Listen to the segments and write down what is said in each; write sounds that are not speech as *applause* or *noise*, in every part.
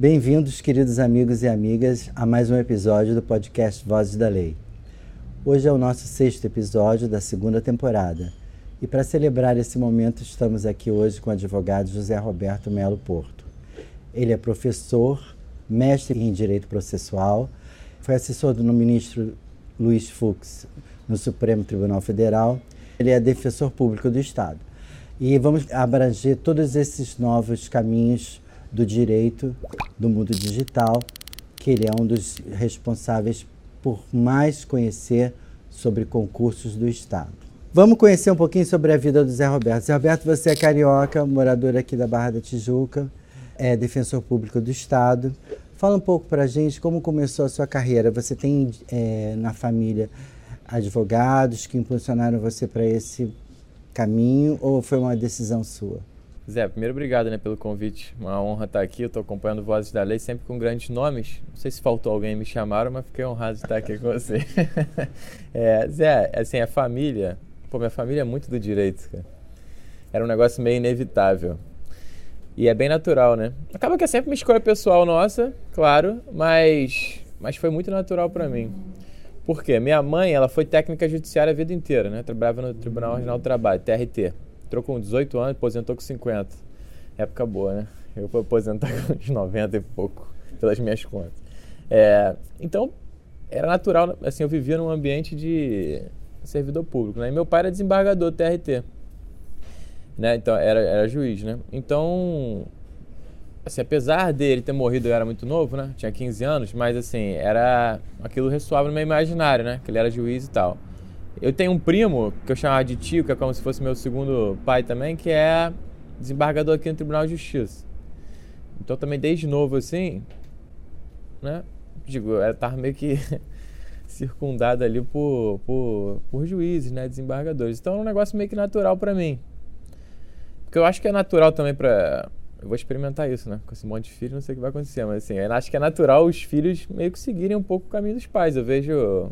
Bem-vindos, queridos amigos e amigas, a mais um episódio do podcast Vozes da Lei. Hoje é o nosso sexto episódio da segunda temporada. E para celebrar esse momento, estamos aqui hoje com o advogado José Roberto Melo Porto. Ele é professor, mestre em Direito Processual, foi assessor do ministro Luiz Fux no Supremo Tribunal Federal. Ele é defensor público do Estado. E vamos abranger todos esses novos caminhos do direito do mundo digital, que ele é um dos responsáveis por mais conhecer sobre concursos do Estado. Vamos conhecer um pouquinho sobre a vida do Zé Roberto. Zé Roberto, você é carioca, morador aqui da Barra da Tijuca, é defensor público do Estado. Fala um pouco para a gente como começou a sua carreira. Você tem é, na família advogados que impulsionaram você para esse caminho ou foi uma decisão sua? Zé, primeiro obrigado né, pelo convite. Uma honra estar aqui. Eu estou acompanhando Vozes da Lei, sempre com grandes nomes. Não sei se faltou alguém me chamaram, mas fiquei honrado de estar aqui com você. *laughs* é, Zé, assim, a família. Pô, minha família é muito do direito, cara. Era um negócio meio inevitável. E é bem natural, né? Acaba que é sempre uma escolha pessoal nossa, claro, mas, mas foi muito natural para mim. Por quê? Minha mãe, ela foi técnica judiciária a vida inteira, né? Trabalhava no Tribunal Regional do Trabalho, TRT. Entrou com 18 anos, aposentou com 50. Época boa, né? Eu fui aposentar *laughs* com uns 90 e pouco, pelas minhas contas. É, então, era natural, assim, eu vivia num ambiente de servidor público, né? E meu pai era desembargador TRT, né? Então, era, era juiz, né? Então, assim, apesar dele ter morrido, eu era muito novo, né? Tinha 15 anos, mas, assim, era... Aquilo ressoava no meu imaginário, né? Que ele era juiz e tal. Eu tenho um primo, que eu chamava de tio, que é como se fosse meu segundo pai também, que é desembargador aqui no Tribunal de Justiça. Então também desde novo assim, né? Digo, eu tava meio que *laughs* circundado ali por, por, por juízes, né? Desembargadores. Então é um negócio meio que natural para mim. Porque eu acho que é natural também para eu vou experimentar isso, né? Com esse monte de filho, não sei o que vai acontecer, mas assim, eu acho que é natural os filhos meio que seguirem um pouco o caminho dos pais. Eu vejo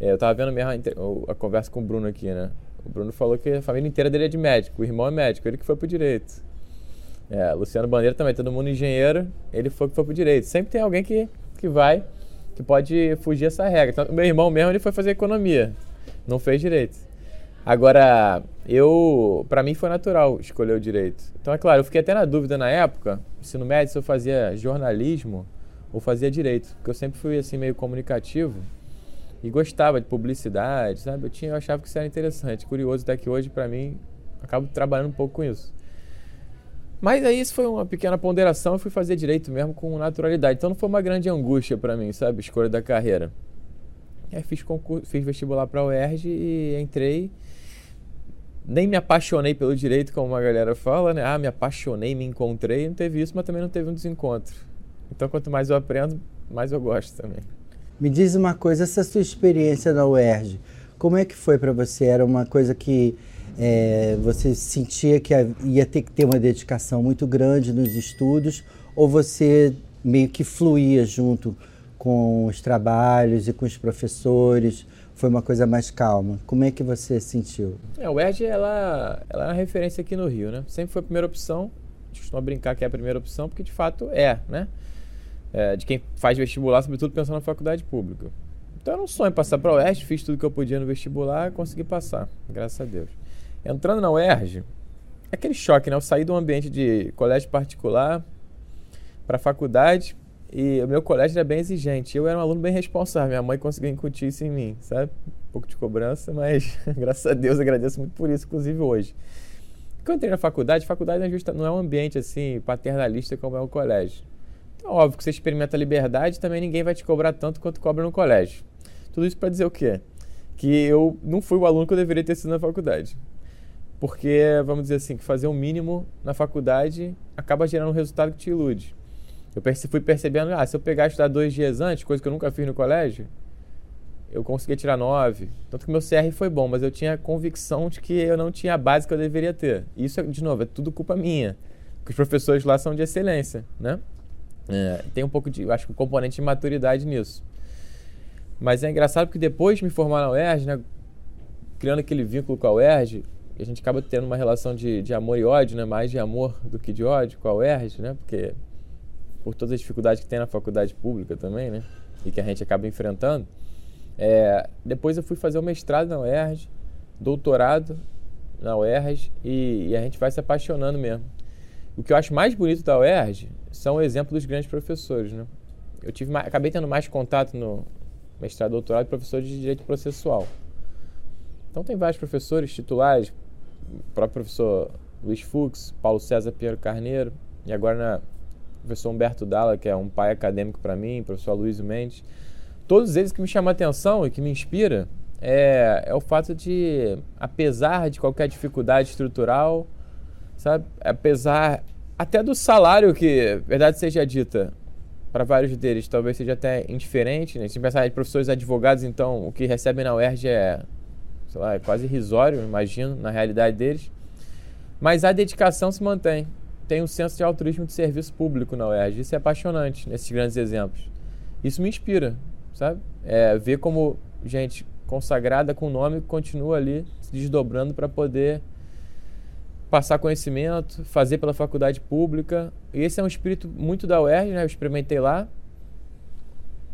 é, eu tava vendo mesmo a, a, conversa com o Bruno aqui, né? O Bruno falou que a família inteira dele é de médico, o irmão é médico, ele que foi pro direito. É, Luciano Bandeira também, todo mundo engenheiro, ele foi que foi pro direito. Sempre tem alguém que, que vai, que pode fugir essa regra. Então, meu irmão mesmo, ele foi fazer economia, não fez direito. Agora, eu, para mim foi natural escolher o direito. Então, é claro, eu fiquei até na dúvida na época, ensino médio, se eu fazia jornalismo ou fazia direito, porque eu sempre fui assim meio comunicativo e gostava de publicidade, sabe? Eu, tinha, eu achava que isso era interessante, curioso até que hoje, para mim, acabo trabalhando um pouco com isso. Mas aí isso foi uma pequena ponderação, eu fui fazer direito mesmo com naturalidade. Então não foi uma grande angústia para mim, sabe? Escolha da carreira. Aí fiz, concurso, fiz vestibular para a UERJ e entrei. Nem me apaixonei pelo direito, como uma galera fala, né? Ah, me apaixonei, me encontrei. Não teve isso, mas também não teve um desencontro. Então quanto mais eu aprendo, mais eu gosto também. Me diz uma coisa, essa sua experiência na UERJ, como é que foi para você? Era uma coisa que é, você sentia que ia ter que ter uma dedicação muito grande nos estudos ou você meio que fluía junto com os trabalhos e com os professores? Foi uma coisa mais calma. Como é que você sentiu? É, a UERJ, ela, ela é uma referência aqui no Rio, né? Sempre foi a primeira opção. A gente costuma brincar que é a primeira opção, porque de fato é, né? É, de quem faz vestibular, sobretudo pensando na faculdade pública. Então era um sonho passar para a UERJ, fiz tudo que eu podia no vestibular consegui passar, graças a Deus. Entrando na UERJ, aquele choque, né? Eu saí um ambiente de colégio particular para faculdade e o meu colégio era bem exigente. Eu era um aluno bem responsável, minha mãe conseguiu incutir isso em mim, sabe? Um pouco de cobrança, mas *laughs* graças a Deus agradeço muito por isso, inclusive hoje. Quando eu entrei na faculdade, faculdade não é, não é um ambiente assim paternalista como é o colégio. Então, óbvio que você experimenta a liberdade, também ninguém vai te cobrar tanto quanto cobra no colégio. Tudo isso para dizer o quê? Que eu não fui o aluno que eu deveria ter sido na faculdade. Porque, vamos dizer assim, que fazer o um mínimo na faculdade acaba gerando um resultado que te ilude. Eu fui percebendo, ah, se eu pegar e estudar dois dias antes, coisa que eu nunca fiz no colégio, eu consegui tirar nove. Tanto que meu CR foi bom, mas eu tinha convicção de que eu não tinha a base que eu deveria ter. Isso, de novo, é tudo culpa minha. Porque os professores lá são de excelência, né? É, tem um pouco de, eu acho que um componente de maturidade nisso. Mas é engraçado porque depois de me formar na UERJ, né, criando aquele vínculo com a UERJ, a gente acaba tendo uma relação de, de amor e ódio, né, mais de amor do que de ódio com a UERJ, né, porque por todas as dificuldades que tem na faculdade pública também, né? E que a gente acaba enfrentando. É, depois eu fui fazer o mestrado na UERJ, doutorado na UERJ e, e, a gente vai se apaixonando mesmo. O que eu acho mais bonito da UERJ são o exemplo dos grandes professores, né? Eu tive, acabei tendo mais contato no mestrado, doutorado, de professores de direito processual. Então tem vários professores titulares, o próprio professor Luiz Fux, Paulo César Pinheiro Carneiro, e agora na professor Humberto Dalla, que é um pai acadêmico para mim, professor Luiz Mendes. Todos eles que me chamam a atenção e que me inspira é, é o fato de, apesar de qualquer dificuldade estrutural, sabe, apesar até do salário que, verdade seja dita, para vários deles talvez seja até indiferente, né? Se pensar em professores advogados, então o que recebem na UERJ é, sei lá, é quase irrisório, imagino, na realidade deles. Mas a dedicação se mantém. Tem um senso de altruísmo de serviço público na UERJ. Isso é apaixonante nesses grandes exemplos. Isso me inspira, sabe? É, ver como gente consagrada com nome continua ali se desdobrando para poder passar conhecimento, fazer pela faculdade pública. E esse é um espírito muito da UERJ, né? Eu experimentei lá.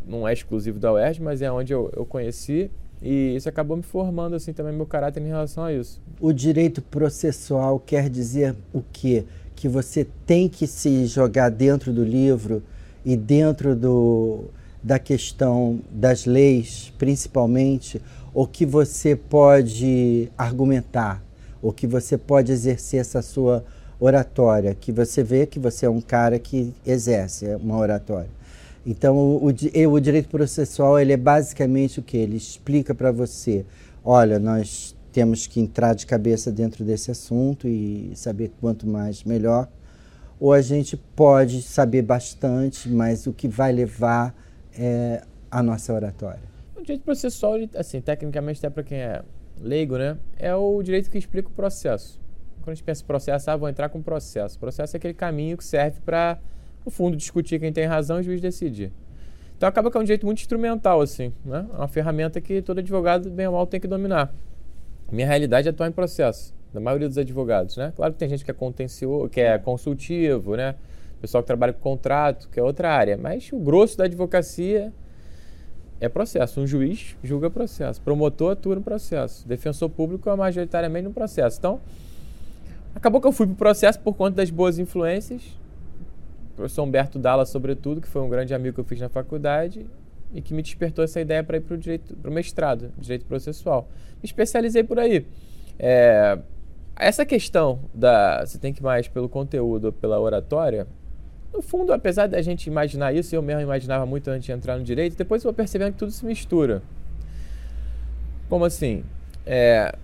Não é exclusivo da UERJ, mas é onde eu, eu conheci e isso acabou me formando assim também meu caráter em relação a isso. O direito processual quer dizer o quê? Que você tem que se jogar dentro do livro e dentro do, da questão das leis, principalmente, ou que você pode argumentar, ou que você pode exercer essa sua oratória, que você vê que você é um cara que exerce uma oratória. Então, o, o, o direito processual ele é basicamente o que? Ele explica para você: olha, nós temos que entrar de cabeça dentro desse assunto e saber quanto mais melhor. Ou a gente pode saber bastante, mas o que vai levar é a nossa oratória. O direito processual, assim, tecnicamente, até para quem é leigo, né, é o direito que explica o processo. Quando a gente pensa em processo, ah, vou entrar com processo. Processo é aquele caminho que serve para no fundo, discutir quem tem razão e o juiz decidir. Então acaba que é um direito muito instrumental, assim, né? É uma ferramenta que todo advogado, bem ou mal, tem que dominar. Minha realidade é atuar em processo, da maioria dos advogados, né? Claro que tem gente que é contencioso, que é consultivo, né? Pessoal que trabalha com contrato, que é outra área, mas o grosso da advocacia é processo. Um juiz julga processo, promotor atua no processo, defensor público é majoritariamente no processo. Então, acabou que eu fui para o processo por conta das boas influências, professor Humberto Dalla, sobretudo, que foi um grande amigo que eu fiz na faculdade e que me despertou essa ideia para ir para o direito, para o mestrado, direito processual. Me especializei por aí. É, essa questão da você tem que ir mais pelo conteúdo ou pela oratória, no fundo, apesar da gente imaginar isso, eu mesmo imaginava muito antes de entrar no direito, depois eu vou percebendo que tudo se mistura. Como assim? É,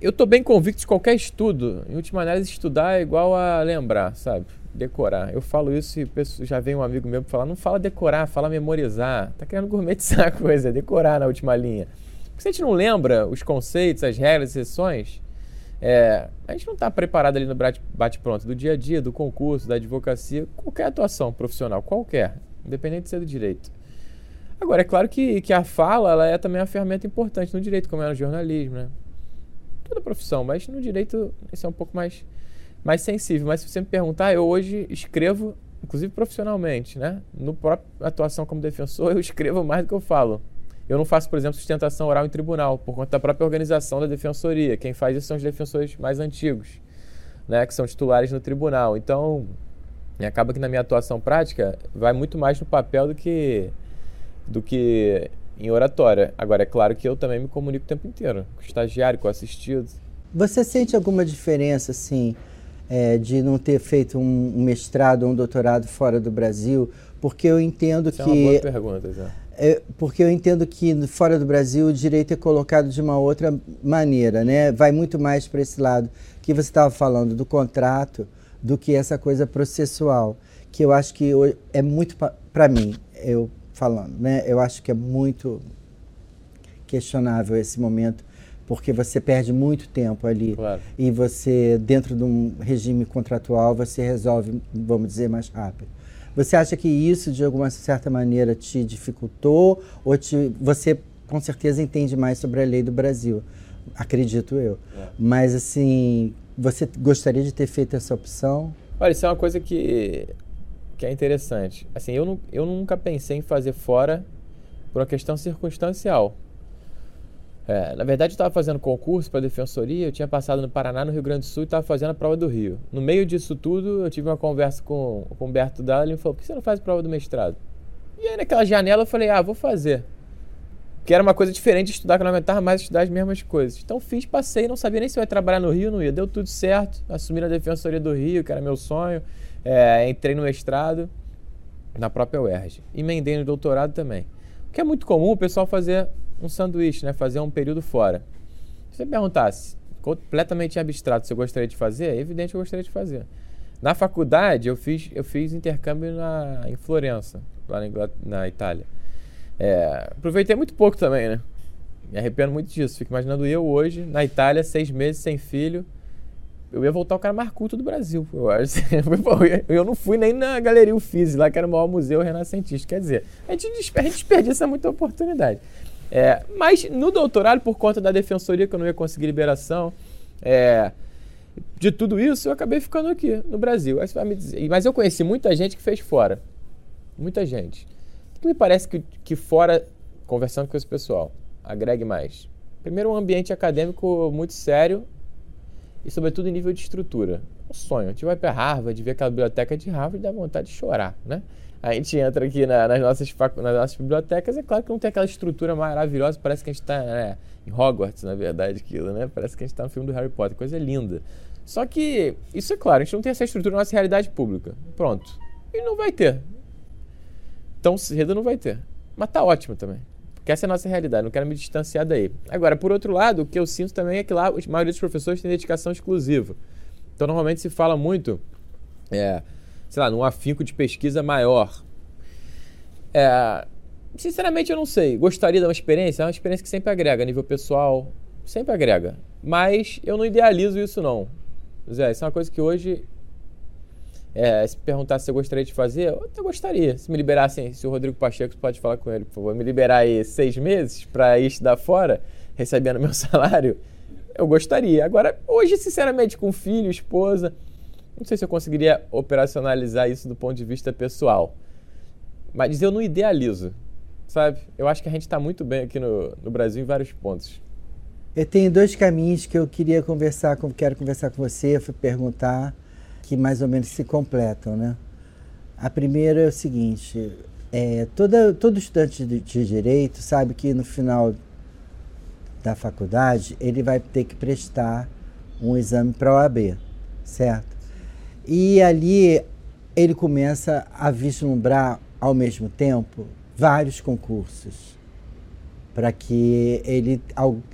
eu estou bem convicto de qualquer estudo, em última análise, estudar é igual a lembrar, sabe? decorar. Eu falo isso e já vem um amigo meu falar, não fala decorar, fala memorizar. Tá querendo gourmetizar *laughs* a coisa, decorar na última linha. Porque se a gente não lembra os conceitos, as regras, as sessões, é, a gente não está preparado ali no bate-pronto do dia a dia, do concurso, da advocacia, qualquer atuação profissional, qualquer, independente de ser do direito. Agora, é claro que, que a fala ela é também uma ferramenta importante no direito, como é no jornalismo, né? Toda profissão, mas no direito isso é um pouco mais mais sensível. Mas se você me perguntar, eu hoje escrevo, inclusive profissionalmente, né? No próprio atuação como defensor, *laughs* eu escrevo mais do que eu falo. Eu não faço, por exemplo, sustentação oral em tribunal, por conta da própria organização da defensoria. Quem faz isso são os defensores mais antigos, né? Que são titulares no tribunal. Então, acaba que na minha atuação prática vai muito mais no papel do que do que em oratória. Agora, é claro que eu também me comunico o tempo inteiro, com o estagiário, com o assistido. Você sente alguma diferença, assim, é, de não ter feito um, mestrado ou um doutorado fora do Brasil, porque eu entendo Isso que. É uma boa pergunta, já. É, porque eu entendo que fora do Brasil o direito é colocado de uma outra maneira, né? Vai muito mais para esse lado que você estava falando do contrato do que essa coisa processual, que eu acho que é muito para mim, eu falando, né? Eu acho que é muito questionável esse momento porque você perde muito tempo ali. Claro. E você, dentro de um regime contratual, você resolve, vamos dizer, mais rápido. Você acha que isso, de alguma certa maneira, te dificultou? Ou te, você, com certeza, entende mais sobre a lei do Brasil? Acredito eu. É. Mas, assim, você gostaria de ter feito essa opção? Olha, isso é uma coisa que que é interessante. Assim, eu, não, eu nunca pensei em fazer fora por uma questão circunstancial. É, na verdade, eu estava fazendo concurso para defensoria, eu tinha passado no Paraná, no Rio Grande do Sul e estava fazendo a prova do Rio. No meio disso tudo, eu tive uma conversa com, com o Humberto Dalla ele me falou: por que você não faz a prova do mestrado? E aí, naquela janela, eu falei: ah, vou fazer. Que era uma coisa diferente de estudar, que eu não aguentava mais estudar as mesmas coisas. Então, fiz, passei, não sabia nem se eu ia trabalhar no Rio, não ia. Deu tudo certo, assumi na defensoria do Rio, que era meu sonho. É, entrei no mestrado na própria UERJ. Emendei no doutorado também. O que é muito comum o pessoal fazer um sanduíche, né? Fazer um período fora. Se você perguntasse completamente abstrato se eu gostaria de fazer, é evidente que eu gostaria de fazer. Na faculdade, eu fiz, eu fiz intercâmbio na, em Florença, lá na, na Itália. É, aproveitei muito pouco também, né? Me arrependo muito disso. Fico imaginando eu hoje, na Itália, seis meses sem filho. Eu ia voltar o cara mais culto do Brasil, eu acho. *laughs* Eu não fui nem na Galeria Uffizi, lá que era o maior museu renascentista. Quer dizer, a gente, desperdiça muita oportunidade. É, mas no doutorado, por conta da defensoria, que eu não ia conseguir liberação, é, de tudo isso, eu acabei ficando aqui no Brasil. Mas eu conheci muita gente que fez fora. Muita gente. O que me parece que, que fora, conversando com esse pessoal, agregue mais? Primeiro, um ambiente acadêmico muito sério e, sobretudo, em nível de estrutura. Um sonho. A gente vai para Harvard, ver aquela biblioteca de Harvard dá vontade de chorar, né? A gente entra aqui na, nas, nossas nas nossas bibliotecas, é claro que não tem aquela estrutura maravilhosa, parece que a gente está né, em Hogwarts, na verdade, aquilo, né? Parece que a gente está no filme do Harry Potter, coisa linda. Só que, isso é claro, a gente não tem essa estrutura na nossa realidade pública. Pronto. E não vai ter. Tão cedo não vai ter. Mas tá ótimo também. Porque essa é a nossa realidade, não quero me distanciar daí. Agora, por outro lado, o que eu sinto também é que lá a maioria dos professores tem dedicação exclusiva. Então, normalmente se fala muito. É, sei lá, num afinco de pesquisa maior. É, sinceramente, eu não sei. Gostaria de uma experiência? É uma experiência que sempre agrega a nível pessoal, sempre agrega. Mas eu não idealizo isso, não. Zé, isso é uma coisa que hoje, é, se perguntar se eu gostaria de fazer, eu até gostaria. Se me liberassem, se o Rodrigo Pacheco pode falar com ele, por favor, me liberar aí seis meses para ir estudar fora, recebendo *laughs* meu salário, eu gostaria. Agora, hoje, sinceramente, com filho, esposa, não sei se eu conseguiria operacionalizar isso do ponto de vista pessoal. Mas eu não idealizo, sabe? Eu acho que a gente está muito bem aqui no, no Brasil em vários pontos. Eu tenho dois caminhos que eu queria conversar, com, quero conversar com você, perguntar, que mais ou menos se completam, né? A primeira é o seguinte, é, toda, todo estudante de, de direito sabe que no final da faculdade ele vai ter que prestar um exame para a OAB, certo? E ali ele começa a vislumbrar ao mesmo tempo vários concursos para que ele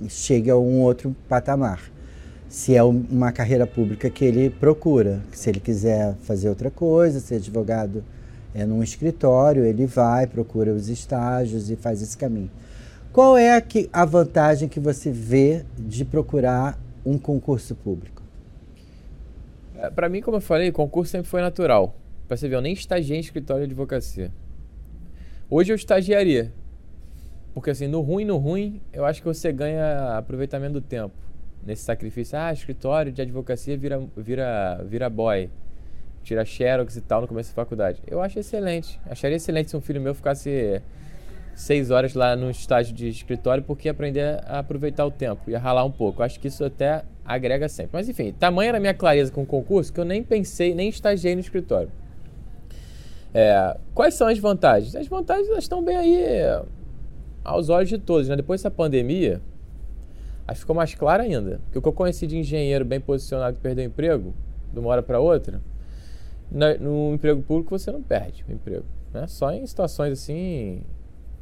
chegue a um outro patamar. Se é uma carreira pública que ele procura, se ele quiser fazer outra coisa, ser advogado é num escritório, ele vai, procura os estágios e faz esse caminho. Qual é a, a vantagem que você vê de procurar um concurso público? É, para mim, como eu falei, concurso sempre foi natural. Pra você ver, eu nem estagiei em escritório de advocacia. Hoje eu estagiaria. Porque assim, no ruim, no ruim, eu acho que você ganha aproveitamento do tempo. Nesse sacrifício, ah, escritório de advocacia vira, vira, vira boy. Tira xerox e tal no começo da faculdade. Eu acho excelente. Acharia excelente se um filho meu ficasse seis horas lá no estágio de escritório porque aprender a aproveitar o tempo, ia ralar um pouco. Acho que isso até agrega sempre. Mas enfim, tamanha era a minha clareza com o concurso que eu nem pensei, nem estagiei no escritório. É, quais são as vantagens? As vantagens estão bem aí aos olhos de todos. Né? Depois dessa pandemia, acho que ficou mais claro ainda. Porque o que eu conheci de engenheiro bem posicionado que perdeu o emprego, de uma hora para outra, no emprego público você não perde o emprego. Né? Só em situações assim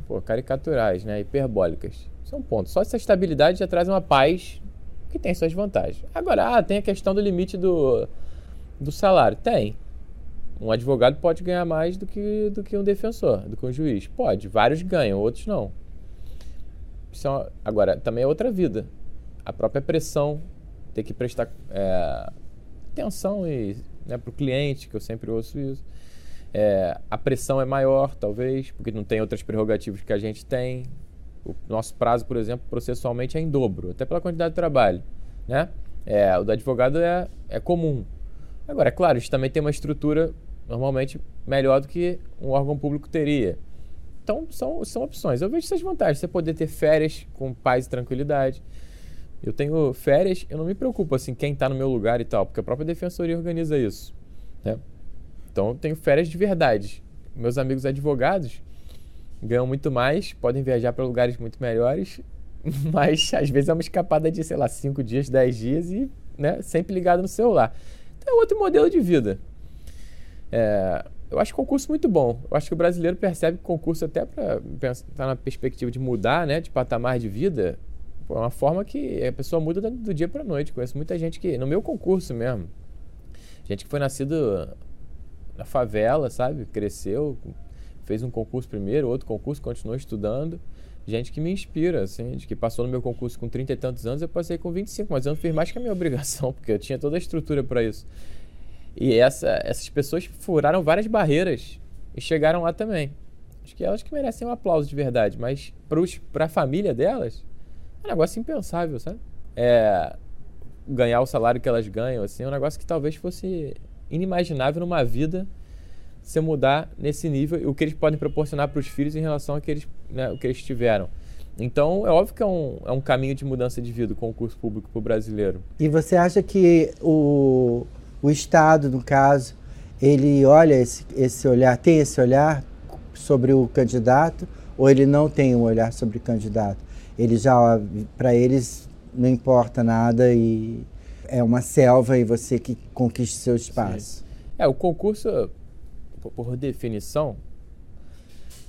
pô, caricaturais, né? hiperbólicas. Isso é um ponto. Só essa estabilidade já traz uma paz que tem suas vantagens. Agora, ah, tem a questão do limite do, do salário. Tem. Um advogado pode ganhar mais do que, do que um defensor, do que um juiz. Pode. Vários ganham, outros não. É uma, agora, também é outra vida. A própria pressão, ter que prestar é, atenção e, né, para o cliente, que eu sempre ouço isso. É, a pressão é maior, talvez, porque não tem outras prerrogativas que a gente tem. O nosso prazo, por exemplo, processualmente é em dobro, até pela quantidade de trabalho. Né? É, o do advogado é, é comum. Agora, é claro, a gente também tem uma estrutura normalmente melhor do que um órgão público teria. Então, são, são opções. Eu vejo essas vantagens. Você poder ter férias com paz e tranquilidade. Eu tenho férias, eu não me preocupo assim, quem está no meu lugar e tal, porque a própria defensoria organiza isso. Né? Então, eu tenho férias de verdade. Meus amigos advogados ganham muito mais, podem viajar para lugares muito melhores, *laughs* mas às vezes é uma escapada de, sei lá, 5 dias, 10 dias e né, sempre ligado no celular. Então, é outro modelo de vida. É, eu acho concurso muito bom. Eu acho que o brasileiro percebe que concurso, até para tá na perspectiva de mudar, né, de patamar de vida, é uma forma que a pessoa muda do dia para noite. Conheço muita gente que, no meu concurso mesmo, gente que foi nascido na favela, sabe? Cresceu, fez um concurso primeiro, outro concurso, continuou estudando. Gente que me inspira, assim, de que passou no meu concurso com 30 e tantos anos, eu passei com 25, mas eu não fiz mais que a minha *laughs* obrigação, porque eu tinha toda a estrutura para isso. E essa, essas pessoas furaram várias barreiras e chegaram lá também. Acho que elas que merecem um aplauso de verdade, mas para a família delas, é um negócio impensável, sabe? É, ganhar o salário que elas ganham, assim, é um negócio que talvez fosse inimaginável numa vida se mudar nesse nível e o que eles podem proporcionar para os filhos em relação ao que eles, né, o que eles tiveram. Então, é óbvio que é um, é um caminho de mudança de vida o concurso público para o brasileiro. E você acha que o, o Estado, no caso, ele olha esse, esse olhar, tem esse olhar sobre o candidato ou ele não tem um olhar sobre o candidato? Ele já, para eles, não importa nada e é uma selva e você que conquiste seu espaço. Sim. É, o concurso, por definição,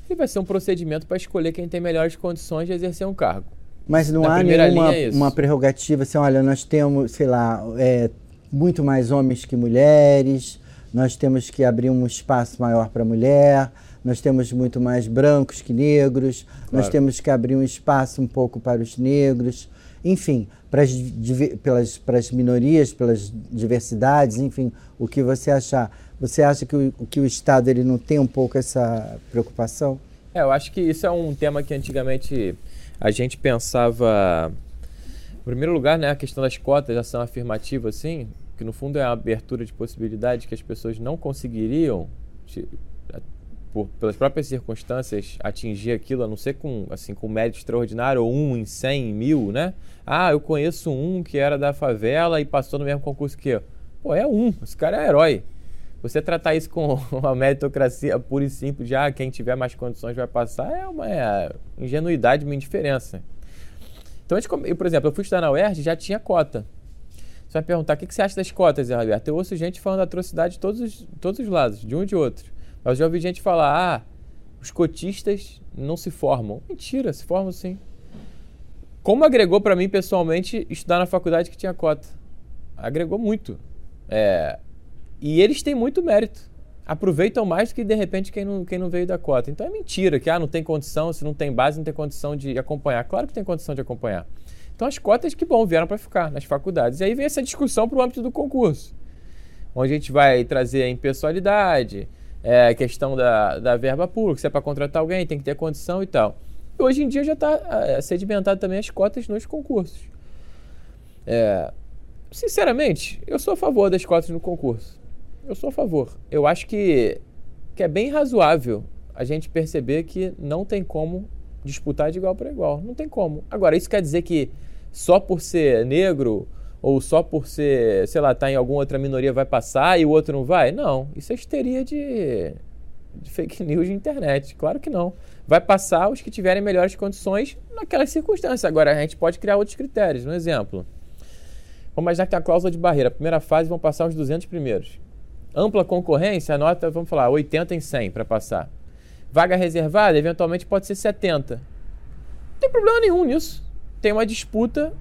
ele vai ser um procedimento para escolher quem tem melhores condições de exercer um cargo. Mas não Na há nenhuma é uma prerrogativa assim, olha, nós temos, sei lá, é, muito mais homens que mulheres, nós temos que abrir um espaço maior para a mulher, nós temos muito mais brancos que negros, claro. nós temos que abrir um espaço um pouco para os negros, enfim, para as, pelas, minorias, pelas diversidades, enfim, o que você achar. Você acha que o, que o Estado ele não tem um pouco essa preocupação? É, eu acho que isso é um tema que antigamente a gente pensava. Em primeiro lugar, né, a questão das cotas, ação afirmativa, assim, que no fundo é a abertura de possibilidades que as pessoas não conseguiriam, por, pelas próprias circunstâncias, atingir aquilo, a não ser com, assim, com mérito extraordinário, ou um em cem, mil, né? Ah, eu conheço um que era da favela e passou no mesmo concurso que eu. Pô, é um, esse cara é herói. Você tratar isso com *laughs* uma meritocracia pura e simples, de ah, quem tiver mais condições vai passar, é uma é ingenuidade, uma indiferença. Então, eu, por exemplo, eu fui estudar na UERJ já tinha cota. Você vai perguntar o que, você acha das cotas, Zé Roberto? Eu ouço gente falando atrocidade de todos os, todos os lados, de um e de outro. Mas já ouvi gente falar, ah, os cotistas não se formam. Mentira, se formam sim. Como agregou para mim pessoalmente estudar na faculdade que tinha cota? Agregou muito. É, e eles têm muito mérito. Aproveitam mais do que de repente quem não, quem não veio da cota. Então é mentira que ah, não tem condição, se não tem base, não tem condição de acompanhar. Claro que tem condição de acompanhar. Então as cotas, que bom, vieram para ficar nas faculdades. E aí vem essa discussão para o âmbito do concurso, onde a gente vai trazer a impessoalidade, é, questão da, da verba pública, se é para contratar alguém, tem que ter condição e tal. E hoje em dia já está é, sedimentado também as cotas nos concursos. É, sinceramente, eu sou a favor das cotas no concurso. Eu sou a favor. Eu acho que, que é bem razoável a gente perceber que não tem como disputar de igual para igual. Não tem como. Agora, isso quer dizer que só por ser negro ou só por ser, sei lá, tá em alguma outra minoria vai passar e o outro não vai? Não. Isso é histeria de, de fake news de internet. Claro que não. Vai passar os que tiverem melhores condições naquelas circunstâncias. Agora, a gente pode criar outros critérios. Um exemplo. Vamos imaginar que tem a cláusula de barreira. A primeira fase vão passar os 200 primeiros. Ampla concorrência, a nota, vamos falar, 80 em 100 para passar. Vaga reservada, eventualmente pode ser 70. Não tem problema nenhum nisso. Tem uma disputa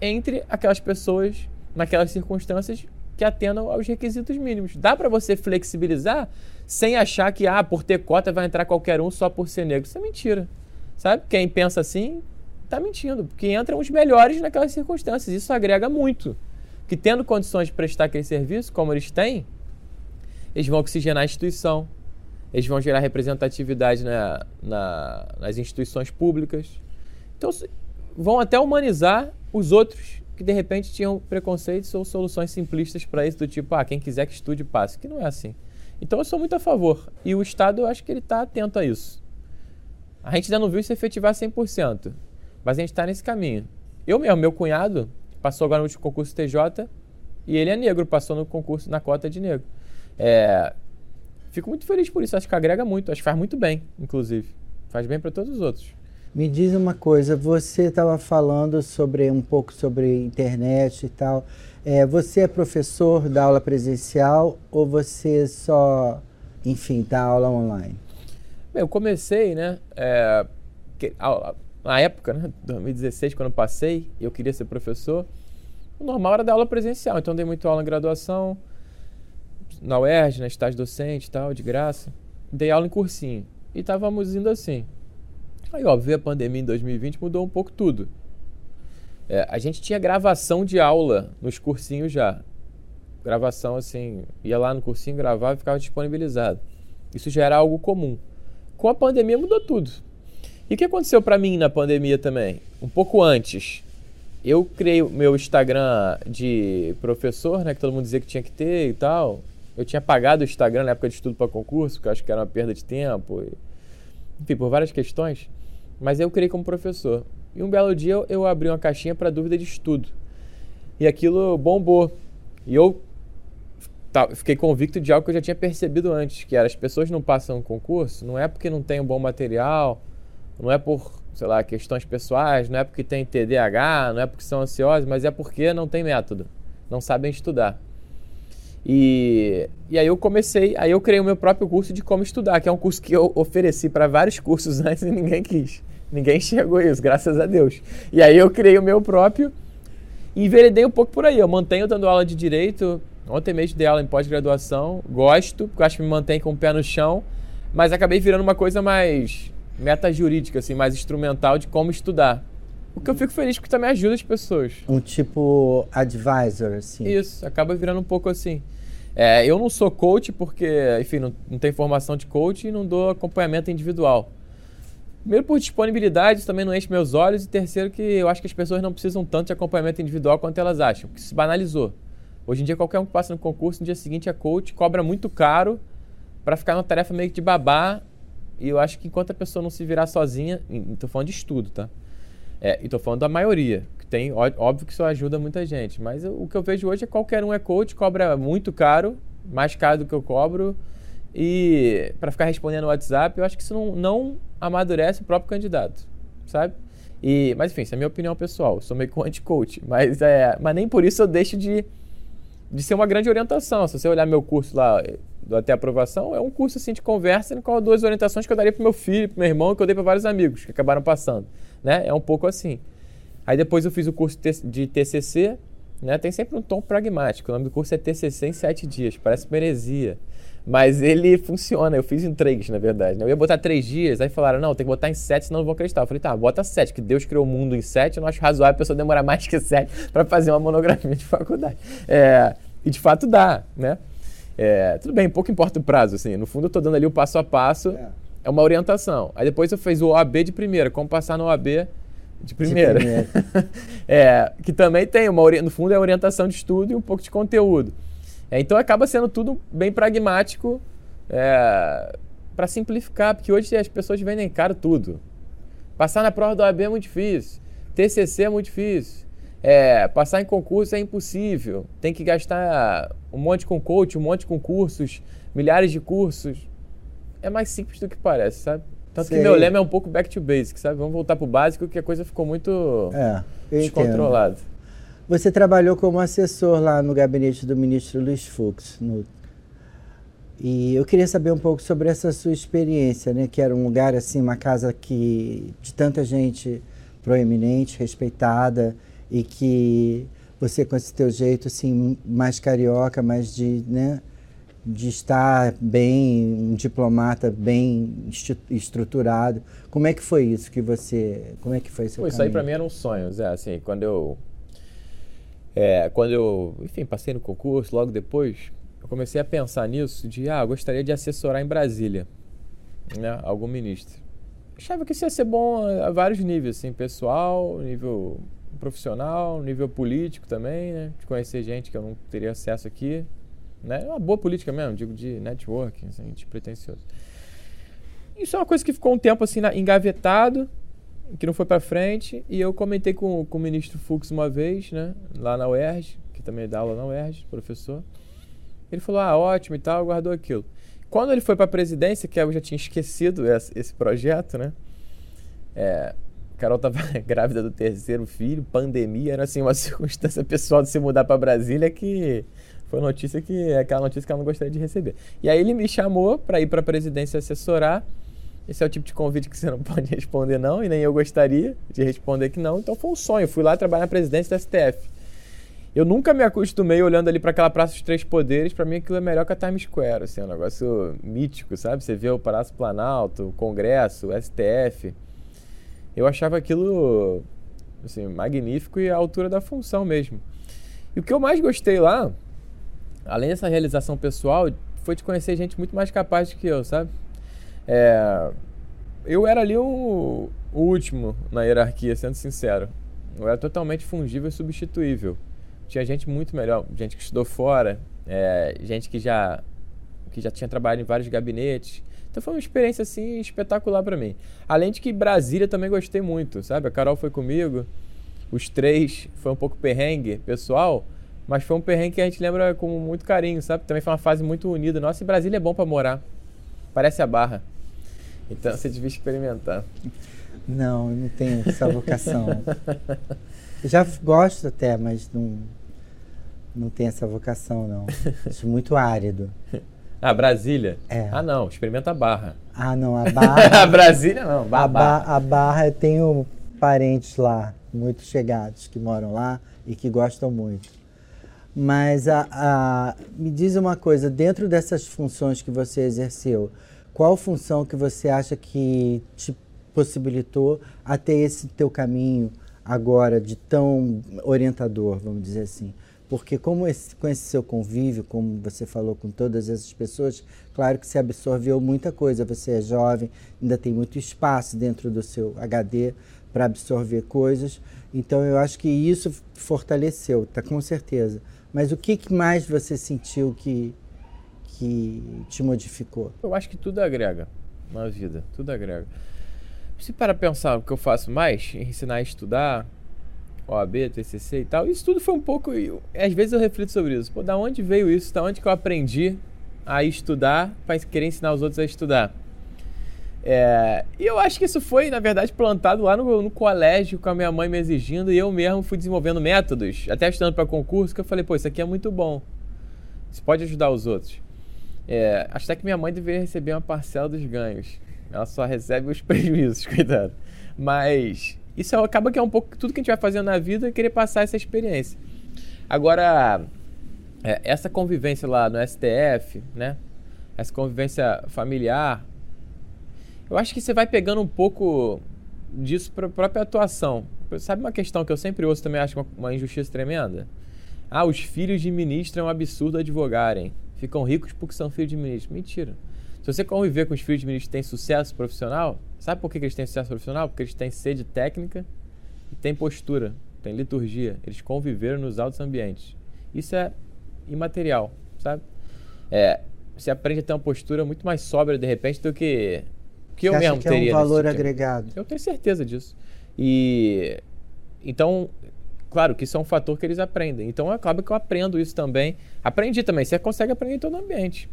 entre aquelas pessoas naquelas circunstâncias que atendam aos requisitos mínimos. Dá para você flexibilizar sem achar que, ah, por ter cota vai entrar qualquer um só por ser negro. Isso é mentira. Sabe? Quem pensa assim está mentindo, porque entram os melhores naquelas circunstâncias. Isso agrega muito. Que tendo condições de prestar aquele serviço, como eles têm, eles vão oxigenar a instituição, eles vão gerar representatividade na, na, nas instituições públicas. Então, vão até humanizar os outros que de repente tinham preconceitos ou soluções simplistas para isso, do tipo, ah, quem quiser que estude, passe. Que não é assim. Então eu sou muito a favor. E o Estado, eu acho que ele está atento a isso. A gente ainda não viu se efetivar 100%, mas a gente está nesse caminho. Eu mesmo, meu cunhado, passou agora no último concurso TJ e ele é negro, passou no concurso na cota de negro. É, fico muito feliz por isso, acho que agrega muito, acho que faz muito bem, inclusive. Faz bem para todos os outros. Me diz uma coisa, você estava falando sobre um pouco sobre internet e tal. É, você é professor da aula presencial ou você só, enfim, dá aula online? Eu comecei, né? É, que, a, na época, né, 2016, quando eu passei, eu queria ser professor. O normal era dar aula presencial, então dei muito aula em graduação, na UERJ, na estágio docente e tal, de graça. Dei aula em cursinho. E estávamos indo assim. Aí, ó, veio a pandemia em 2020, mudou um pouco tudo. É, a gente tinha gravação de aula nos cursinhos já. Gravação assim, ia lá no cursinho, gravava e ficava disponibilizado. Isso já era algo comum. Com a pandemia mudou tudo. E o que aconteceu para mim na pandemia também? Um pouco antes, eu criei meu Instagram de professor, né, que todo mundo dizia que tinha que ter e tal. Eu tinha pagado o Instagram na época de estudo para concurso, porque eu acho que era uma perda de tempo. E, enfim, por várias questões. Mas eu criei como professor. E um belo dia eu abri uma caixinha para dúvida de estudo. E aquilo bombou. E eu fiquei convicto de algo que eu já tinha percebido antes, que era as pessoas não passam um concurso, não é porque não tem um bom material, não é por, sei lá, questões pessoais, não é porque tem TDAH, não é porque são ansiosos, mas é porque não tem método, não sabem estudar. E, e aí eu comecei, aí eu criei o meu próprio curso de como estudar, que é um curso que eu ofereci para vários cursos *laughs* antes e ninguém quis. Ninguém enxergou isso, graças a Deus. E aí eu criei o meu próprio e enveredei um pouco por aí. Eu mantenho dando aula de direito. Ontem mesmo dei aula em pós-graduação. Gosto, porque acho que me mantém com o pé no chão. Mas acabei virando uma coisa mais meta jurídica, assim, mais instrumental de como estudar. O que eu fico feliz porque também ajuda as pessoas. Um tipo advisor, assim. Isso, acaba virando um pouco assim. É, eu não sou coach porque, enfim, não, não tenho formação de coach e não dou acompanhamento individual. Primeiro, por disponibilidade, também não enche meus olhos. E terceiro, que eu acho que as pessoas não precisam tanto de acompanhamento individual quanto elas acham, que se banalizou. Hoje em dia, qualquer um que passa no concurso, no dia seguinte é coach, cobra muito caro para ficar numa tarefa meio que de babá. E eu acho que enquanto a pessoa não se virar sozinha, estou falando de estudo, tá? É, e estou falando da maioria, que tem, óbvio que isso ajuda muita gente. Mas o que eu vejo hoje é que qualquer um é coach, cobra muito caro, mais caro do que eu cobro. E para ficar respondendo no WhatsApp, eu acho que isso não, não amadurece o próprio candidato, sabe? E, mas enfim, essa é a minha opinião pessoal. Eu sou meio anti-coach, *laughs* mas, é, mas nem por isso eu deixo de, de ser uma grande orientação. Se você olhar meu curso lá, do Até Aprovação, é um curso assim de conversa no qual duas orientações que eu daria para meu filho, para meu irmão, que eu dei para vários amigos que acabaram passando. Né? É um pouco assim. Aí depois eu fiz o curso de TCC, né? tem sempre um tom pragmático. O nome do curso é TCC em sete dias, parece uma heresia. Mas ele funciona. Eu fiz em três, na verdade. Né? Eu ia botar três dias, aí falaram, não, tem que botar em sete, senão não vou acreditar. Eu falei, tá, bota sete, que Deus criou o mundo em sete. Eu não acho razoável a pessoa demorar mais que sete para fazer uma monografia de faculdade. É, e de fato dá, né? É, tudo bem, pouco importa o prazo, assim. No fundo, eu estou dando ali o passo a passo. É. é uma orientação. Aí depois eu fiz o OAB de primeira, como passar no OAB de primeira. De primeira. *laughs* é, que também tem uma no fundo é orientação de estudo e um pouco de conteúdo. É, então acaba sendo tudo bem pragmático é, para simplificar, porque hoje as pessoas vendem caro tudo. Passar na prova do OAB é muito difícil, TCC é muito difícil, é, passar em concurso é impossível, tem que gastar um monte com coach, um monte com cursos, milhares de cursos. É mais simples do que parece, sabe? Tanto Sei. que meu lema é um pouco back to basic, sabe? Vamos voltar pro básico, que a coisa ficou muito é, descontrolada. Você trabalhou como assessor lá no gabinete do ministro Luiz Fux. No... E eu queria saber um pouco sobre essa sua experiência, né? Que era um lugar assim, uma casa que de tanta gente proeminente, respeitada e que você com esse teu jeito assim mais carioca, mais de, né, de estar bem, um diplomata bem estruturado. Como é que foi isso que você, como é que foi seu Pô, Isso aí para mim era um sonho, Zé, assim, quando eu é, quando eu, enfim, passei no concurso, logo depois, eu comecei a pensar nisso, de, ah, eu gostaria de assessorar em Brasília, né, algum ministro. Achava que isso ia ser bom a, vários níveis, assim, pessoal, nível profissional, nível político também, né, de conhecer gente que eu não teria acesso aqui. Né? É uma boa política mesmo, digo de networking, assim, pretencioso. Isso é uma coisa que ficou um tempo assim engavetado, que não foi para frente, e eu comentei com, com o ministro Fux uma vez, né, lá na UERJ, que também dá aula na UERJ, professor. Ele falou: "Ah, ótimo e tal", guardou aquilo. Quando ele foi para a presidência, que eu já tinha esquecido esse, esse projeto, né? É, Carol estava *laughs* grávida do terceiro filho, pandemia, era assim uma *laughs* circunstância pessoal de se mudar para Brasília que foi notícia que aquela notícia que ela não gostaria de receber. E aí ele me chamou para ir para a presidência assessorar. Esse é o tipo de convite que você não *laughs* pode responder não, e nem eu gostaria de responder que não. Então foi um sonho. Fui lá trabalhar na presidência da STF. Eu nunca me acostumei olhando ali para aquela Praça dos Três Poderes. Para mim aquilo é melhor que a Times Square, assim, é um negócio mítico, sabe? Você vê o Palácio Planalto, o Congresso, o STF. Eu achava aquilo assim, magnífico e à altura da função mesmo. E o que eu mais gostei lá além dessa realização pessoal, foi de conhecer gente muito mais capaz do que eu, sabe? É, eu era ali o, o, último na hierarquia, sendo sincero. Eu era totalmente fungível e substituível. Tinha gente muito melhor, gente que estudou fora, é, gente que já, que já tinha trabalhado em vários gabinetes. Então foi uma experiência assim espetacular para mim. Além de que Brasília também gostei muito, sabe? A Carol foi comigo, os três foi um pouco perrengue pessoal, mas foi um perrengue que a gente lembra com muito carinho, sabe? Também foi uma fase muito unida. Nossa, e Brasília é bom para morar. Parece a Barra. Então você devia experimentar. Não, eu não tenho essa vocação. eu já gosto até, mas não, não tenho essa vocação, não. Acho muito árido. Ah, Brasília? É. Ah, não, experimenta a Barra. Ah, não, a Barra. *laughs* a Brasília não, barra. A, ba a Barra, eu tenho parentes lá, muito chegados, que moram lá e que gostam muito. Mas a, a, me diz uma coisa, dentro dessas funções que você exerceu, qual função que você acha que te possibilitou a ter esse teu caminho agora de tão orientador, vamos dizer assim? Porque como esse, com esse seu convívio, como você falou com todas essas pessoas, claro que você absorveu muita coisa. Você é jovem, ainda tem muito espaço dentro do seu HD para absorver coisas. Então eu acho que isso fortaleceu, tá com certeza. Mas o que mais você sentiu que, que te modificou? Eu acho que tudo agrega na vida, tudo agrega. Se para pensar o que eu faço mais, ensinar a estudar, OAB, TCC e tal, isso tudo foi um pouco. Às vezes eu reflito sobre isso. Pô, da onde veio isso? Da onde que eu aprendi a estudar para querer ensinar os outros a estudar? É, e eu acho que isso foi, na verdade, plantado lá no, no, colégio com a minha mãe me exigindo e eu mesmo fui desenvolvendo métodos, até estudando para concurso, que eu falei, pô, isso aqui é muito bom. Isso pode ajudar os outros. É, acho até que minha mãe deveria receber uma parcela dos ganhos. Ela só recebe os *laughs* prejuízos, cuidado. Mas isso é, acaba que é um pouco tudo que a gente vai fazendo na vida é querer passar essa experiência. Agora, é, essa convivência lá no STF, né? Essa convivência familiar, eu acho que você vai pegando um pouco disso para a própria atuação. Sabe uma questão que eu sempre ouço também, acho uma, uma injustiça tremenda? Ah, os filhos de ministro é um absurdo advogarem. Ficam ricos porque são filhos de ministro. Mentira. Se você conviver com os filhos de ministro que têm sucesso profissional, sabe por que eles têm sucesso profissional? Porque eles têm sede técnica e têm postura, têm liturgia. Eles conviveram nos altos ambientes. Isso é imaterial, sabe? É, você aprende a ter uma postura muito mais sóbria de repente do que que eu Você mesmo acha que teria. É um valor agregado. Eu tenho certeza disso. E então, claro que isso é um fator que eles aprendem. Então acaba que eu aprendo isso também. Aprendi também. Você consegue aprender em todo o ambiente.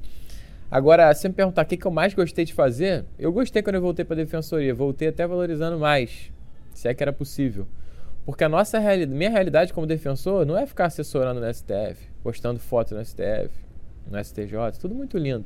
Agora, se me perguntar o que, que eu mais gostei de fazer, eu gostei quando eu voltei para a defensoria. Voltei até valorizando mais, se é que era possível. Porque a nossa realidade, minha realidade como defensor não é ficar assessorando no STF, postando fotos no STF, no STJ, tudo muito lindo.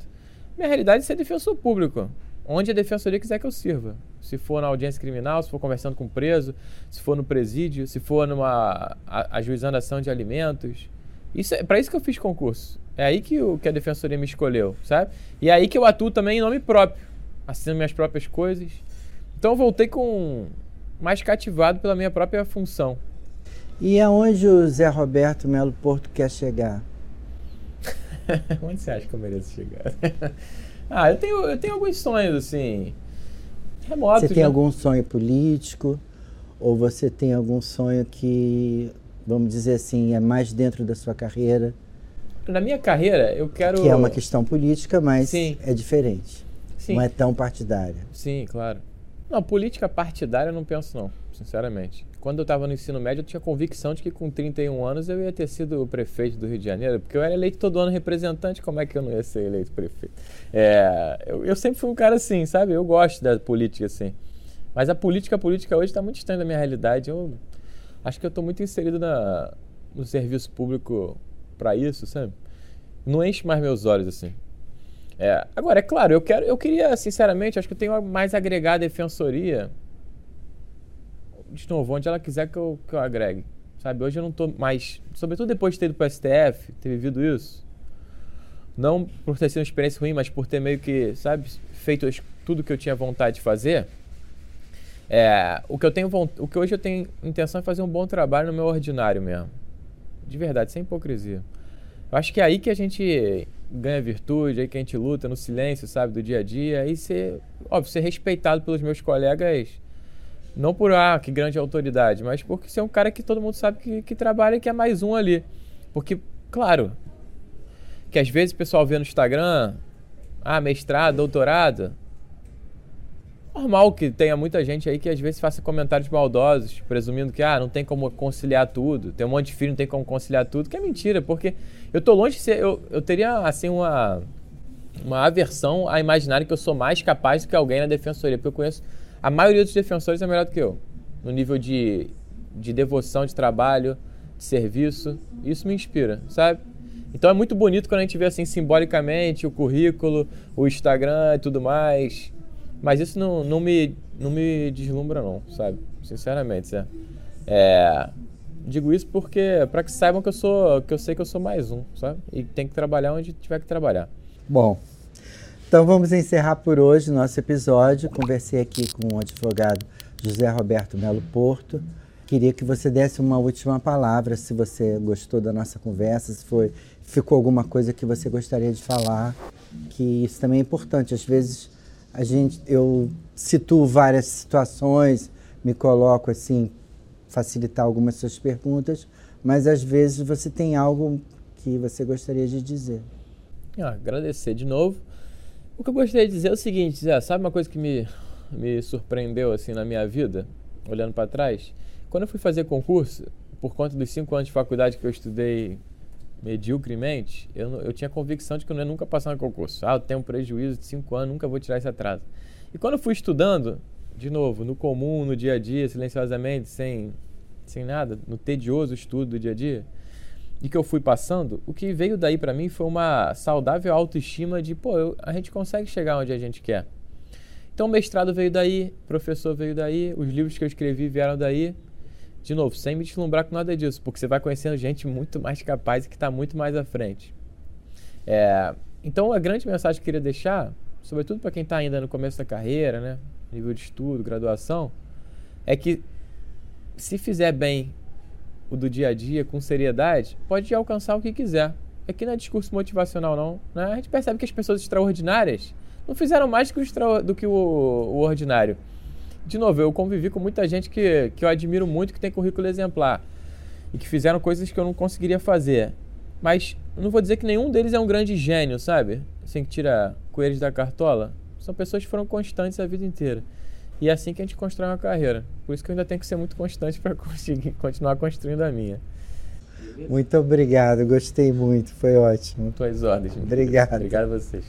Minha realidade é ser defensor público onde a defensoria quiser que eu sirva. Se for na audiência criminal, se for conversando com o preso, se for no presídio, se for numa a, ajuizando ação de alimentos. Isso é para isso que eu fiz concurso. É aí que, o, que a defensoria me escolheu, sabe? E é aí que eu atuo também em nome próprio, assino minhas próprias coisas. Então eu voltei com mais cativado pela minha própria função. E aonde o Zé Roberto Melo Porto quer chegar? *laughs* Onde você acha que eu mereço chegar? *laughs* Ah, eu tenho, eu tenho alguns sonhos, assim, remotos. Você tem né? algum sonho político? Ou você tem algum sonho que, vamos dizer assim, é mais dentro da sua carreira? na minha carreira, eu quero. Que é uma questão política, mas Sim. é diferente. Sim. Não é tão partidária. Sim, claro. Não, política partidária eu não penso, não, sinceramente. Quando eu estava no ensino médio, eu tinha convicção de que com 31 anos eu ia ter sido prefeito do Rio de Janeiro, porque eu era eleito todo ano representante, como é que eu não ia ser eleito prefeito? É, eu, eu sempre fui um cara assim, sabe? Eu gosto da política assim. Mas a política, a política hoje está muito distante da minha realidade. Eu acho que eu estou muito inserido na, no serviço público para isso, sabe? Não enche mais meus olhos assim. É, agora, é claro, eu quero, eu queria, sinceramente, acho que eu tenho mais agregar a defensoria. De novo, onde ela quiser que eu, que eu agregue. Sabe, hoje eu não estou mais. Sobretudo depois de ter ido para o STF, ter vivido isso. Não por ter sido uma experiência ruim, mas por ter meio que, sabe, feito tudo que eu tinha vontade de fazer. É, o que eu tenho o que hoje eu tenho intenção é fazer um bom trabalho no meu ordinário mesmo. De verdade, sem hipocrisia. Eu acho que é aí que a gente ganha virtude, aí que a gente luta no silêncio, sabe, do dia a dia, e ser, óbvio, ser respeitado pelos meus colegas, não por, ah, que grande autoridade, mas porque ser um cara que todo mundo sabe que, que trabalha e que é mais um ali. Porque, claro, que às vezes o pessoal vê no Instagram, ah, mestrado, doutorado, normal que tenha muita gente aí que às vezes faça comentários maldosos, presumindo que ah, não tem como conciliar tudo, tem um monte de filho, não tem como conciliar tudo, que é mentira, porque eu tô longe de ser, eu, eu teria assim uma uma aversão a imaginar que eu sou mais capaz do que alguém na defensoria, porque eu conheço a maioria dos defensores é melhor do que eu, no nível de, de devoção de trabalho, de serviço, isso me inspira, sabe? Então é muito bonito quando a gente vê assim simbolicamente o currículo, o Instagram e tudo mais, mas isso não, não, me, não me deslumbra, não, sabe? Sinceramente, é. é digo isso porque para que saibam que eu sou, que eu sei que eu sou mais um, sabe? E tem que trabalhar onde tiver que trabalhar. Bom, então vamos encerrar por hoje nosso episódio. Conversei aqui com o advogado José Roberto Melo Porto. Queria que você desse uma última palavra, se você gostou da nossa conversa, se foi, ficou alguma coisa que você gostaria de falar, que isso também é importante. Às vezes a gente, eu situo várias situações, me coloco assim, facilitar algumas suas perguntas, mas às vezes você tem algo que você gostaria de dizer. Ah, agradecer de novo. O que eu gostaria de dizer é o seguinte, Zé, sabe uma coisa que me, me surpreendeu assim na minha vida, olhando para trás? Quando eu fui fazer concurso, por conta dos cinco anos de faculdade que eu estudei mediocremente, eu, eu tinha convicção de que eu não ia nunca passar no concurso. Ah, eu tenho um prejuízo de cinco anos, nunca vou tirar esse atraso. E quando eu fui estudando, de novo, no comum, no dia a dia, silenciosamente, sem, sem nada, no tedioso estudo do dia a dia, e que eu fui passando, o que veio daí para mim foi uma saudável autoestima de, pô, eu, a gente consegue chegar onde a gente quer. Então, mestrado veio daí, professor veio daí, os livros que eu escrevi vieram daí, de novo, sem me deslumbrar com nada disso, porque você vai conhecendo gente muito mais capaz e que está muito mais à frente. É, então, a grande mensagem que eu queria deixar, sobretudo para quem está ainda no começo da carreira, né, nível de estudo, graduação, é que se fizer bem o do dia a dia, com seriedade, pode alcançar o que quiser. Aqui não é discurso motivacional, não. Né? A gente percebe que as pessoas extraordinárias não fizeram mais do que o, extra, do que o, o ordinário de novo, eu convivi com muita gente que, que eu admiro muito, que tem currículo exemplar e que fizeram coisas que eu não conseguiria fazer. Mas não vou dizer que nenhum deles é um grande gênio, sabe? Assim que tira coelhos da cartola. São pessoas que foram constantes a vida inteira. E é assim que a gente constrói uma carreira. Por isso que eu ainda tenho que ser muito constante para *laughs* conseguir continuar construindo a minha. Muito obrigado, gostei muito, foi ótimo. Tuas ordens. Obrigado. Obrigado a vocês.